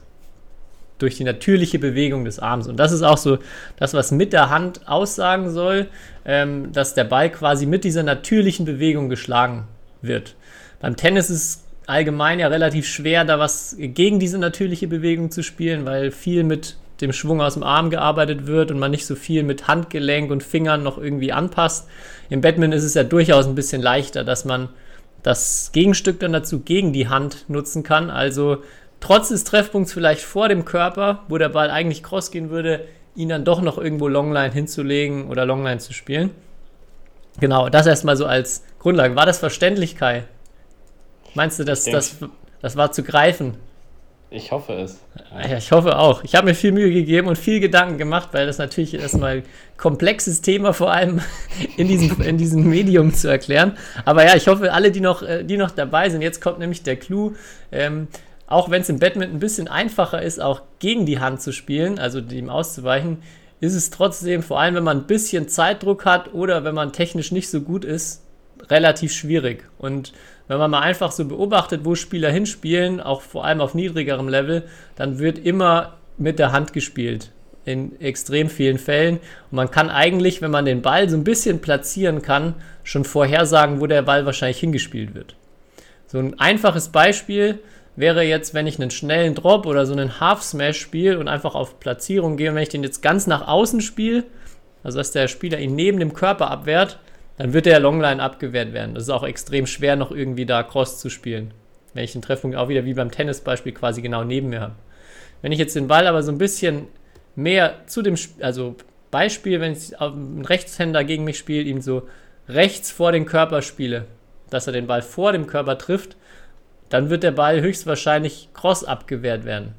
Durch die natürliche Bewegung des Arms. Und das ist auch so das, was mit der Hand aussagen soll, ähm, dass der Ball quasi mit dieser natürlichen Bewegung geschlagen wird. Beim Tennis ist es allgemein ja relativ schwer, da was gegen diese natürliche Bewegung zu spielen, weil viel mit dem Schwung aus dem Arm gearbeitet wird und man nicht so viel mit Handgelenk und Fingern noch irgendwie anpasst. Im Badminton ist es ja durchaus ein bisschen leichter, dass man das Gegenstück dann dazu gegen die Hand nutzen kann. Also trotz des Treffpunkts vielleicht vor dem Körper, wo der Ball eigentlich cross gehen würde, ihn dann doch noch irgendwo Longline hinzulegen oder Longline zu spielen. Genau, das erstmal so als Grundlage. War das verständlich, Kai? Meinst du, dass das, das war zu greifen? Ich hoffe es. Ja, ich hoffe auch. Ich habe mir viel Mühe gegeben und viel Gedanken gemacht, weil das natürlich erstmal komplexes Thema vor allem in diesem, in diesem Medium zu erklären. Aber ja, ich hoffe, alle, die noch, äh, die noch dabei sind, jetzt kommt nämlich der Clou. Ähm, auch wenn es im Badminton ein bisschen einfacher ist, auch gegen die Hand zu spielen, also dem auszuweichen, ist es trotzdem, vor allem wenn man ein bisschen Zeitdruck hat oder wenn man technisch nicht so gut ist, relativ schwierig. Und wenn man mal einfach so beobachtet, wo Spieler hinspielen, auch vor allem auf niedrigerem Level, dann wird immer mit der Hand gespielt. In extrem vielen Fällen. Und man kann eigentlich, wenn man den Ball so ein bisschen platzieren kann, schon vorhersagen, wo der Ball wahrscheinlich hingespielt wird. So ein einfaches Beispiel wäre jetzt, wenn ich einen schnellen Drop oder so einen Half Smash spiele und einfach auf Platzierung gehe und wenn ich den jetzt ganz nach außen spiele, also dass der Spieler ihn neben dem Körper abwehrt, dann wird der Longline abgewehrt werden. Das ist auch extrem schwer, noch irgendwie da Cross zu spielen. Wenn ich den Treffpunkt auch wieder wie beim Tennisbeispiel quasi genau neben mir habe. Wenn ich jetzt den Ball aber so ein bisschen mehr zu dem, also Beispiel, wenn ich ein Rechtshänder gegen mich spiele, ihn so rechts vor den Körper spiele, dass er den Ball vor dem Körper trifft, dann wird der Ball höchstwahrscheinlich cross abgewehrt werden.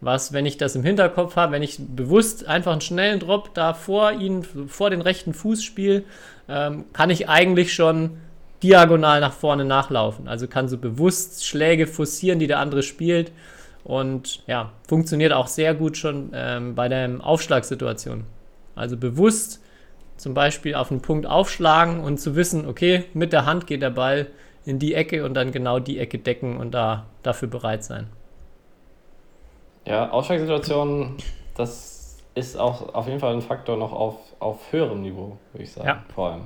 Was, wenn ich das im Hinterkopf habe, wenn ich bewusst einfach einen schnellen Drop da vor ihn, vor den rechten Fuß spiele, ähm, kann ich eigentlich schon diagonal nach vorne nachlaufen. Also kann so bewusst Schläge forcieren, die der andere spielt. Und ja, funktioniert auch sehr gut schon ähm, bei der Aufschlagssituation. Also bewusst zum Beispiel auf einen Punkt aufschlagen und zu wissen, okay, mit der Hand geht der Ball in die Ecke und dann genau die Ecke decken und da dafür bereit sein. Ja, Aufschlagssituationen, das ist auch auf jeden Fall ein Faktor noch auf, auf höherem Niveau, würde ich sagen, ja. vor allem.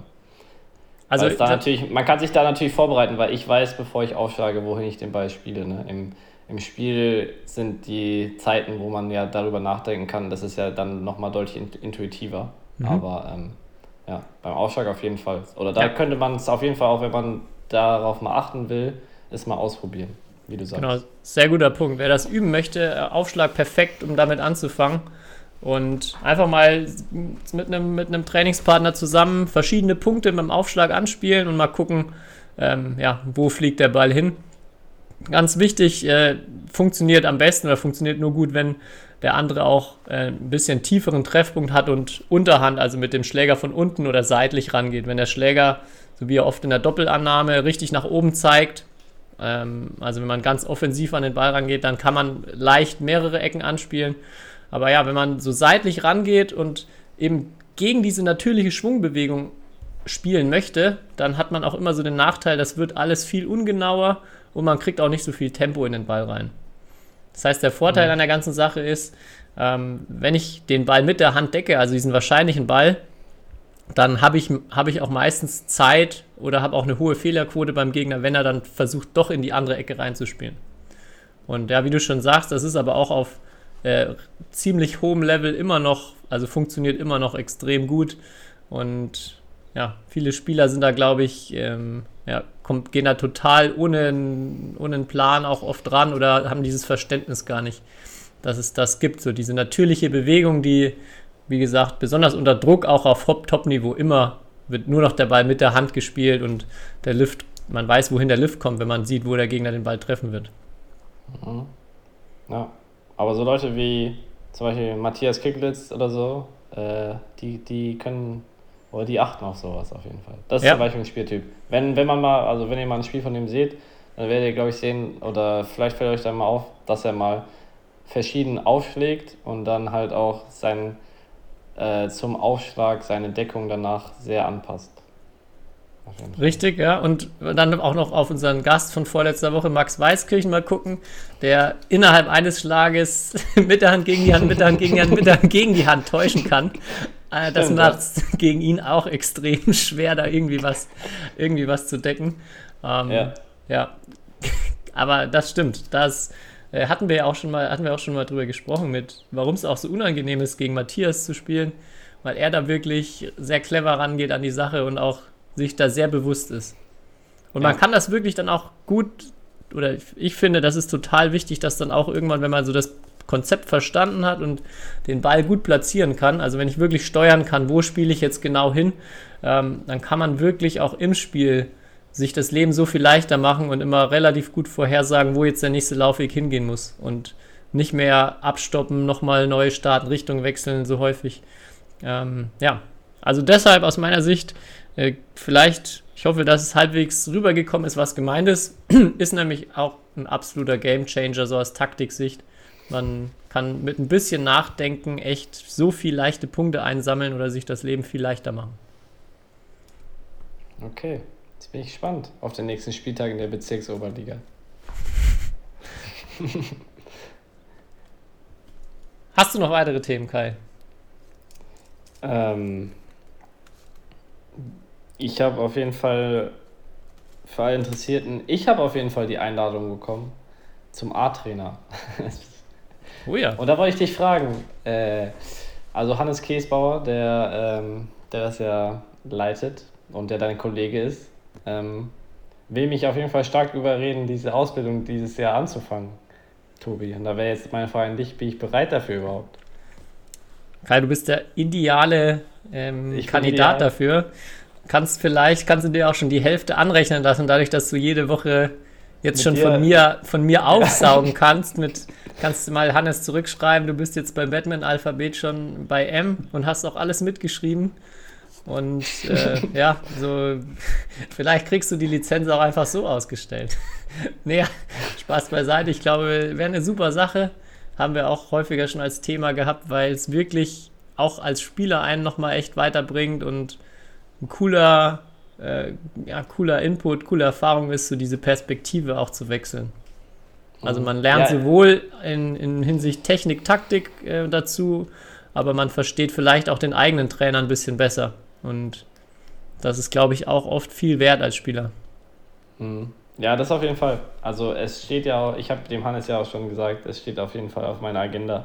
Also da natürlich, man kann sich da natürlich vorbereiten, weil ich weiß, bevor ich aufschlage, wohin ich den Ball spiele. Ne? Im, Im Spiel sind die Zeiten, wo man ja darüber nachdenken kann, das ist ja dann nochmal deutlich intuitiver. Mhm. Aber ähm, ja, beim Aufschlag auf jeden Fall. Oder da ja. könnte man es auf jeden Fall auch, wenn man darauf mal achten will, es mal ausprobieren wie du sagst. Genau, sehr guter Punkt. Wer das üben möchte, äh, Aufschlag perfekt, um damit anzufangen. Und einfach mal mit einem, mit einem Trainingspartner zusammen verschiedene Punkte mit dem Aufschlag anspielen und mal gucken, ähm, ja, wo fliegt der Ball hin. Ganz wichtig, äh, funktioniert am besten oder funktioniert nur gut, wenn der andere auch äh, ein bisschen tieferen Treffpunkt hat und Unterhand, also mit dem Schläger von unten oder seitlich rangeht. Wenn der Schläger, so wie er oft in der Doppelannahme, richtig nach oben zeigt, ähm, also wenn man ganz offensiv an den Ball rangeht, dann kann man leicht mehrere Ecken anspielen. Aber ja, wenn man so seitlich rangeht und eben gegen diese natürliche Schwungbewegung spielen möchte, dann hat man auch immer so den Nachteil, das wird alles viel ungenauer und man kriegt auch nicht so viel Tempo in den Ball rein. Das heißt, der Vorteil mhm. an der ganzen Sache ist, ähm, wenn ich den Ball mit der Hand decke, also diesen wahrscheinlichen Ball, dann habe ich, hab ich auch meistens Zeit oder habe auch eine hohe Fehlerquote beim Gegner, wenn er dann versucht, doch in die andere Ecke reinzuspielen. Und ja, wie du schon sagst, das ist aber auch auf äh, ziemlich hohem Level immer noch, also funktioniert immer noch extrem gut. Und ja, viele Spieler sind da, glaube ich, ähm, ja, kommt, gehen da total ohne, ohne einen Plan auch oft dran oder haben dieses Verständnis gar nicht, dass es das gibt. So diese natürliche Bewegung, die wie gesagt, besonders unter Druck, auch auf Top-Niveau immer wird nur noch der Ball mit der Hand gespielt und der Lift, man weiß, wohin der Lift kommt, wenn man sieht, wo der Gegner den Ball treffen wird. Mhm. Ja, aber so Leute wie zum Beispiel Matthias Kicklitz oder so, äh, die, die können, oder die achten auf sowas auf jeden Fall. Das ist Ja. zum Beispiel ein Spieltyp. Wenn, wenn man mal, also wenn ihr mal ein Spiel von dem seht, dann werdet ihr, glaube ich, sehen, oder vielleicht fällt euch dann mal auf, dass er mal verschieden aufschlägt und dann halt auch sein, äh, zum Aufschlag seine Deckung danach sehr anpasst. Richtig, ja. Und dann auch noch auf unseren Gast von vorletzter Woche, Max Weißkirchen, mal gucken, der innerhalb eines Schlages mit der Hand gegen die Hand, mit der Hand gegen die Hand, mit der Hand gegen die Hand täuschen kann. Äh, Das macht es gegen ihn auch extrem schwer, da irgendwie was, irgendwie was zu decken. Ähm, Ja. ja. Aber das stimmt. Das äh, hatten wir ja auch schon mal, hatten wir auch schon mal drüber gesprochen, mit warum es auch so unangenehm ist, gegen Matthias zu spielen, weil er da wirklich sehr clever rangeht an die Sache und auch sich da sehr bewusst ist. Und man Ja. kann das wirklich dann auch gut, oder ich finde, das ist total wichtig, dass dann auch irgendwann, wenn man so das Konzept verstanden hat und den Ball gut platzieren kann, also wenn ich wirklich steuern kann, wo spiele ich jetzt genau hin, ähm, dann kann man wirklich auch im Spiel sich das Leben so viel leichter machen und immer relativ gut vorhersagen, wo jetzt der nächste Laufweg hingehen muss und nicht mehr abstoppen, nochmal neu starten, Richtung wechseln so häufig. Ähm, ja, also deshalb aus meiner Sicht, äh, vielleicht, ich hoffe, dass es halbwegs rübergekommen ist, was gemeint ist, ist nämlich auch ein absoluter Gamechanger so aus Taktiksicht. Man kann mit ein bisschen Nachdenken echt so viel leichte Punkte einsammeln oder sich das Leben viel leichter machen. Okay, bin ich gespannt auf den nächsten Spieltag in der Bezirksoberliga. Hast du noch weitere Themen, Kai? Ähm, ich habe auf jeden Fall für alle Interessierten, ich habe auf jeden Fall die Einladung bekommen zum A-Trainer. Oh ja. Und da wollte ich dich fragen, äh, also Hannes Käsbauer, der, ähm, der das ja leitet und der dein Kollege ist, ähm, will mich auf jeden Fall stark überreden, diese Ausbildung dieses Jahr anzufangen, Tobi. Und da wäre jetzt meine Frage an dich, bin ich bereit dafür überhaupt? Kai, du bist der ideale ähm, Kandidat ideal. dafür. Kannst vielleicht, kannst du dir auch schon die Hälfte anrechnen lassen, dadurch, dass du jede Woche jetzt Mit schon dir- von mir, von mir aufsaugen kannst. Mit, kannst du mal Hannes zurückschreiben, du bist jetzt beim Batman-Alphabet schon bei M und hast auch alles mitgeschrieben. Und äh, ja, so vielleicht kriegst du die Lizenz auch einfach so ausgestellt. nee, Spaß beiseite. Ich glaube, wäre eine super Sache. Haben wir auch häufiger schon als Thema gehabt, weil es wirklich auch als Spieler einen nochmal echt weiterbringt und ein cooler, äh, ja, cooler Input, coole Erfahrung ist, so diese Perspektive auch zu wechseln. Also man lernt Ja. sowohl in, in Hinsicht Technik, Taktik äh, dazu, aber man versteht vielleicht auch den eigenen Trainer ein bisschen besser. Und das ist, glaube ich, auch oft viel wert als Spieler. Mhm. Ja, das auf jeden Fall. Also es steht ja auch, ich habe dem Hannes ja auch schon gesagt, es steht auf jeden Fall auf meiner Agenda.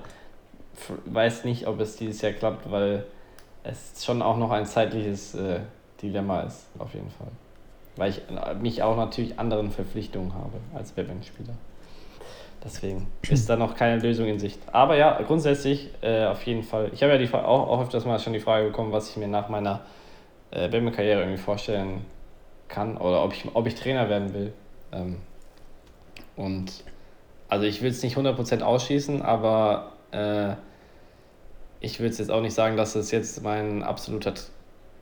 Weiß nicht, ob es dieses Jahr klappt, weil es schon auch noch ein zeitliches äh, Dilemma ist, auf jeden Fall. Weil ich äh, mich auch natürlich anderen Verpflichtungen habe als Batman-Spieler. Deswegen ist da noch keine Lösung in Sicht. Aber ja, grundsätzlich äh, auf jeden Fall. Ich habe ja die, auch, auch öfters mal schon die Frage bekommen, was ich mir nach meiner äh, Batman-Karriere irgendwie vorstellen kann oder ob ich, ob ich Trainer werden will. Ähm, und also ich will es nicht 100% ausschließen, aber äh, ich will es jetzt auch nicht sagen, dass es jetzt mein absoluter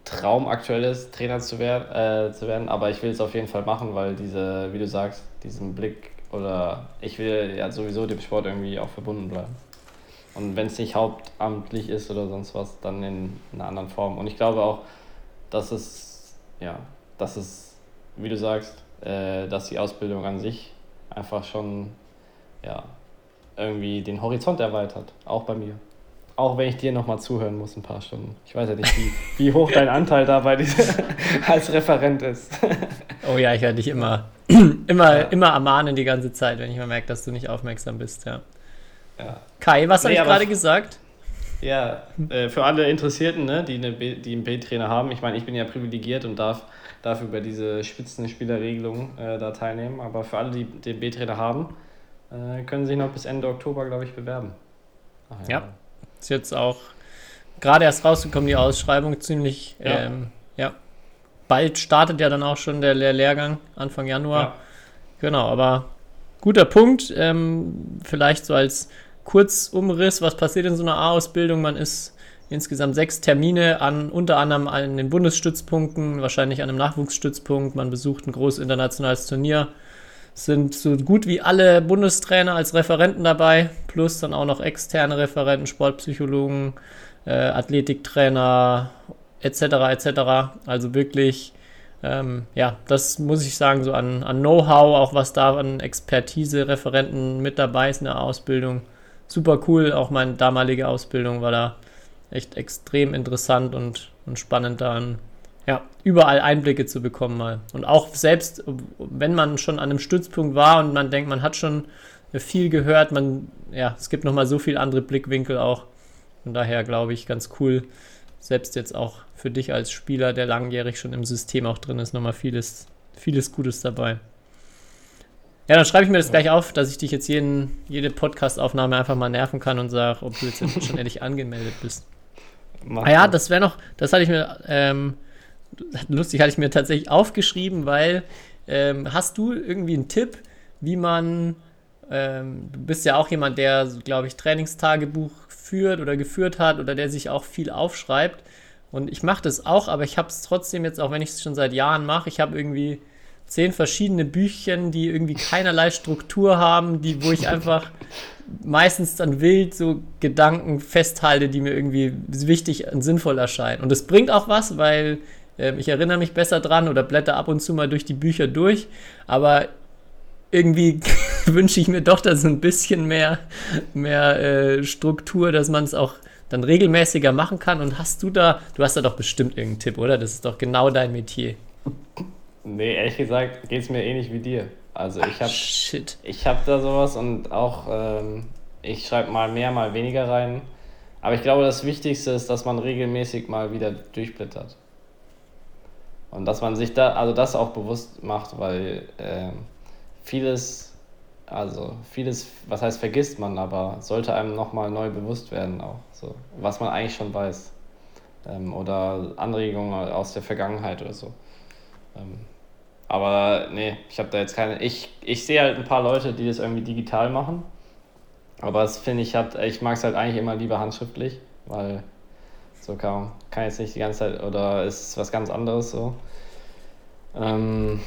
Traum aktuell ist, Trainer zu, wer äh, zu werden, aber ich will es auf jeden Fall machen, weil diese, wie du sagst, diesen Blick oder ich will ja sowieso dem Sport irgendwie auch verbunden bleiben. Und wenn es nicht hauptamtlich ist oder sonst was, dann in einer anderen Form. Und ich glaube auch, dass es, ja, dass es, wie du sagst, äh, dass die Ausbildung an sich einfach schon, ja, irgendwie den Horizont erweitert. Auch bei mir. Auch wenn ich dir nochmal zuhören muss, ein paar Stunden. Ich weiß ja nicht, wie, wie hoch dein Anteil da bei dieser, als Referent ist. Oh ja, ich werde dich immer, immer, immer ermahnen die ganze Zeit, wenn ich mal merke, dass du nicht aufmerksam bist. Ja. Ja. Kai, was habe Nee, ich aber- gerade gesagt? Ja, äh, für alle Interessierten, ne, die, eine B, die einen B-Trainer haben, ich meine, ich bin ja privilegiert und darf, darf über diese Spitzenspielerregelung äh, da teilnehmen, aber für alle, die den B-Trainer haben, äh, können sich noch bis Ende Oktober, glaube ich, bewerben. Ach, Ja. Ist jetzt auch gerade erst rausgekommen, die Ausschreibung, ziemlich, Ja. ähm, ja. Bald startet ja dann auch schon der Lehr Lehrgang, Anfang Januar. Ja. Genau, aber guter Punkt. Ähm, vielleicht so als Kurzumriss, was passiert in so einer A-Ausbildung? Man ist insgesamt sechs Termine an unter anderem an den Bundesstützpunkten, wahrscheinlich an einem Nachwuchsstützpunkt. Man besucht ein großes internationales Turnier. Sind so gut wie alle Bundestrainer als Referenten dabei, plus dann auch noch externe Referenten, Sportpsychologen, äh, Athletiktrainer etc. etc. Also wirklich, ähm, ja, das muss ich sagen, so an, an Know-how, auch was da an Expertise, Referenten mit dabei ist in der Ausbildung. Super cool, auch meine damalige Ausbildung war da echt extrem interessant und, und spannend dann ja, überall Einblicke zu bekommen mal. Und auch selbst, wenn man schon an einem Stützpunkt war und man denkt, man hat schon viel gehört, man, ja, es gibt nochmal so viele andere Blickwinkel auch. Von daher glaube ich, ganz cool, selbst jetzt auch für dich als Spieler, der langjährig schon im System auch drin ist, nochmal vieles, vieles Gutes dabei. Ja, dann schreibe ich mir das gleich auf, dass ich dich jetzt jeden, jede Podcast-Aufnahme einfach mal nerven kann und sage, ob du jetzt schon endlich angemeldet bist. Mach ah ja, das wäre noch, das hatte ich mir, ähm, lustig, hatte ich mir tatsächlich aufgeschrieben, weil ähm, hast du irgendwie einen Tipp, wie man, ähm, du bist ja auch jemand, der, glaube ich, Trainingstagebuch führt oder geführt hat oder der sich auch viel aufschreibt. Und ich mache das auch, aber ich habe es trotzdem jetzt, auch wenn ich es schon seit Jahren mache, ich habe irgendwie zehn verschiedene Büchchen, die irgendwie keinerlei Struktur haben, die, wo ich einfach meistens dann wild so Gedanken festhalte, die mir irgendwie wichtig und sinnvoll erscheinen. Und es bringt auch was, weil ich erinnere mich besser dran oder blätter ab und zu mal durch die Bücher durch, aber irgendwie wünsche ich mir doch da so ein bisschen mehr, mehr äh, Struktur, dass man es auch dann regelmäßiger machen kann. Und hast du da, du hast da doch bestimmt irgendeinen Tipp, oder? Das ist doch genau dein Metier. Nee, ehrlich gesagt geht es mir ähnlich wie dir. Also ich habe ich habe da sowas und auch ähm, ich schreibe mal mehr, mal weniger rein. Aber ich glaube, das Wichtigste ist, dass man regelmäßig mal wieder durchblättert. Und dass man sich da, also das auch bewusst macht, weil äh, vieles, also vieles, was heißt vergisst man, aber sollte einem nochmal neu bewusst werden auch, so, was man eigentlich schon weiß. Ähm, oder Anregungen aus der Vergangenheit oder so. Ähm, aber nee, ich habe da jetzt keine. Ich, ich sehe halt ein paar Leute, die das irgendwie digital machen. Aber das finde ich, hat, ich mag es halt eigentlich immer lieber handschriftlich, weil so kann, kann jetzt nicht die ganze Zeit oder ist was ganz anderes so. Ähm,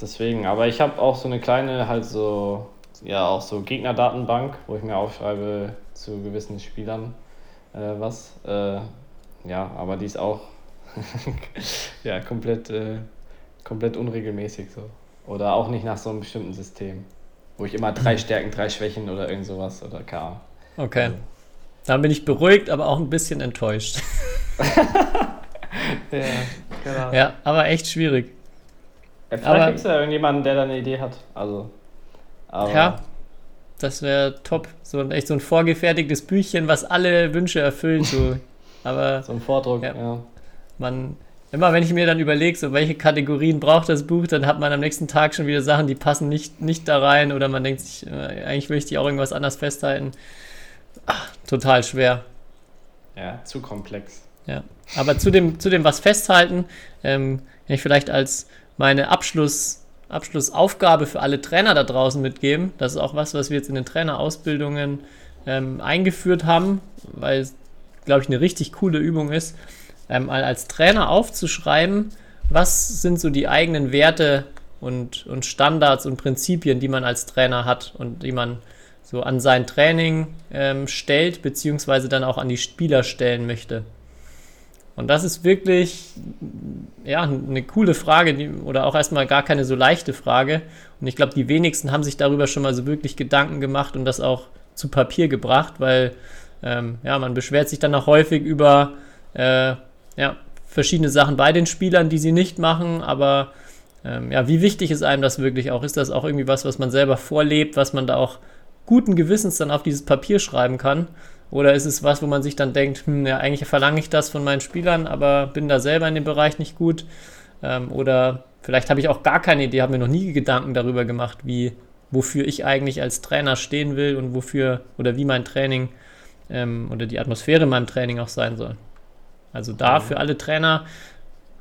deswegen, aber ich habe auch so eine kleine, halt so, ja, auch so Gegnerdatenbank, wo ich mir aufschreibe zu gewissen Spielern äh, was. Äh, ja, aber die ist auch ja, komplett. Äh, komplett unregelmäßig so. Oder auch nicht nach so einem bestimmten System. Wo ich immer drei Stärken, drei Schwächen oder irgend sowas oder keine Okay. Also. Dann bin ich beruhigt, aber auch ein bisschen enttäuscht. ja, genau. Ja, aber echt schwierig. Ja, vielleicht gibt es ja irgendjemanden, der da eine Idee hat. Also. Ja, das wäre top. So ein, echt so ein vorgefertigtes Büchchen, was alle Wünsche erfüllt. So. Aber, so ein Vordruck, ja. ja. Man, immer wenn ich mir dann überlege, so welche Kategorien braucht das Buch, dann hat man am nächsten Tag schon wieder Sachen, die passen nicht, nicht da rein oder man denkt sich, äh, eigentlich möchte ich auch irgendwas anders festhalten. Ach, total schwer. Ja, zu komplex. Ja, aber zu dem, zu dem was festhalten, ähm, kann ich vielleicht als meine Abschluss, Abschlussaufgabe für alle Trainer da draußen mitgeben. Das ist auch was, was wir jetzt in den Trainerausbildungen ähm, eingeführt haben, weil es, glaube ich, eine richtig coole Übung ist ähm, als Trainer aufzuschreiben, was sind so die eigenen Werte und, und Standards und Prinzipien, die man als Trainer hat und die man so an sein Training ähm, stellt, beziehungsweise dann auch an die Spieler stellen möchte. Und das ist wirklich ja, eine coole Frage die, oder auch erstmal gar keine so leichte Frage. Und ich glaube, die wenigsten haben sich darüber schon mal so wirklich Gedanken gemacht und das auch zu Papier gebracht, weil ähm, ja, man beschwert sich dann auch häufig über äh, ja, verschiedene Sachen bei den Spielern, die sie nicht machen, aber ähm, ja, wie wichtig ist einem das wirklich auch? Ist das auch irgendwie was, was man selber vorlebt, was man da auch guten Gewissens dann auf dieses Papier schreiben kann? Oder ist es was, wo man sich dann denkt, hm, ja, eigentlich verlange ich das von meinen Spielern, aber bin da selber in dem Bereich nicht gut? Ähm, oder vielleicht habe ich auch gar keine Idee, habe mir noch nie Gedanken darüber gemacht, wie, wofür ich eigentlich als Trainer stehen will und wofür oder wie mein Training ähm, oder die Atmosphäre in meinem Training auch sein soll. Also da für alle Trainer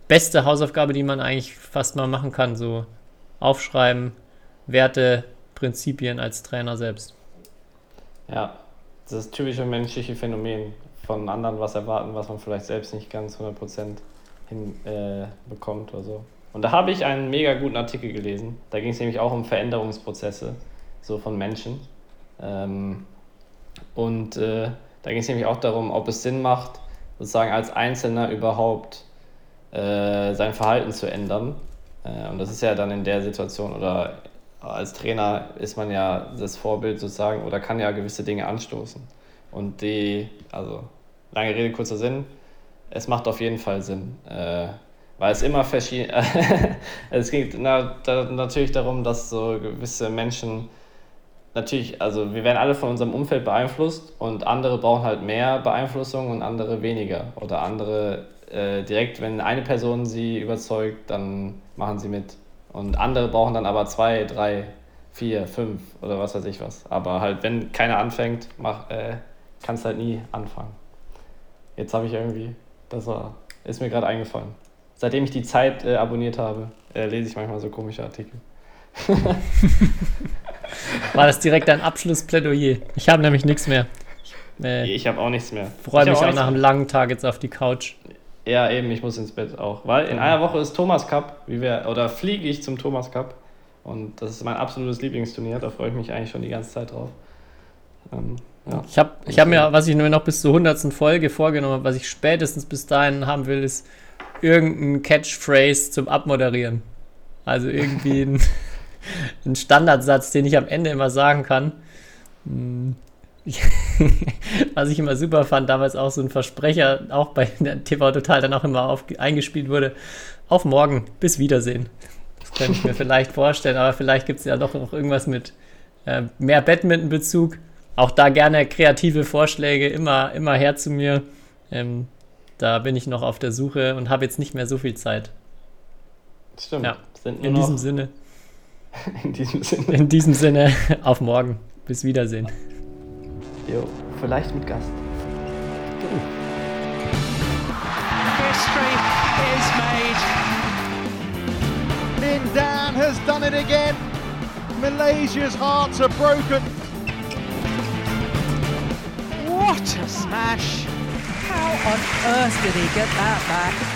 beste Hausaufgabe, die man eigentlich fast mal machen kann, so aufschreiben, Werte, Prinzipien als Trainer selbst. Ja, das typische menschliche Phänomen von anderen was erwarten, was man vielleicht selbst nicht ganz 100% hinbekommt äh, oder so. Und da habe ich einen mega guten Artikel gelesen. Da ging es nämlich auch um Veränderungsprozesse, so von Menschen. Ähm, und äh, da ging es nämlich auch darum, ob es Sinn macht, sozusagen als Einzelner überhaupt äh, sein Verhalten zu ändern. Äh, und das ist ja dann in der Situation oder als Trainer ist man ja das Vorbild sozusagen oder kann ja gewisse Dinge anstoßen. Und die, also lange Rede, kurzer Sinn, es macht auf jeden Fall Sinn. Äh, weil es immer verschieden. es geht na, da, natürlich darum, dass so gewisse Menschen natürlich, also wir werden alle von unserem Umfeld beeinflusst und andere brauchen halt mehr Beeinflussung und andere weniger. Oder andere äh, direkt, wenn eine Person sie überzeugt, dann machen sie mit. Und andere brauchen dann aber zwei, drei, vier, fünf oder was weiß ich was. Aber halt, wenn keiner anfängt, mach, äh, kannst halt nie anfangen. Jetzt habe ich irgendwie, das war, ist mir gerade eingefallen. Seitdem ich die Zeit äh, abonniert habe, äh, lese ich manchmal so komische Artikel. War das direkt ein Abschlussplädoyer? Ich habe nämlich nichts mehr. Ich, äh, ich habe auch nichts mehr. Freue mich auch, auch nach einem langen Tag jetzt auf die Couch. Ja, eben, ich muss ins Bett auch. Weil in einer Woche ist Thomas Cup, wie wir, oder fliege ich zum Thomas Cup. Und das ist mein absolutes Lieblingsturnier, da freue ich mich eigentlich schon die ganze Zeit drauf. Ähm, ja. Ich habe ich hab mir, was ich nur noch bis zur 100. Folge vorgenommen was ich spätestens bis dahin haben will, ist irgendein Catchphrase zum Abmoderieren. Also irgendwie ein, ein Standardsatz, den ich am Ende immer sagen kann. Hm. was ich immer super fand, damals auch so ein Versprecher, auch bei der TV Total dann auch immer auf, eingespielt wurde. Auf morgen, bis Wiedersehen. Das könnte ich mir vielleicht vorstellen, aber vielleicht gibt es ja doch noch irgendwas mit äh, mehr Badminton-Bezug. Auch da gerne kreative Vorschläge, immer, immer her zu mir. Ähm, da bin ich noch auf der Suche und habe jetzt nicht mehr so viel Zeit. Stimmt. Ja, in diesem Sinne. in diesem Sinne. In diesem Sinne, auf morgen. Bis Wiedersehen. Jo, vielleicht mit Gast. History is made. Lin Dan has done it again. Malaysia's hearts are broken. What a smash! How on earth did he get that back?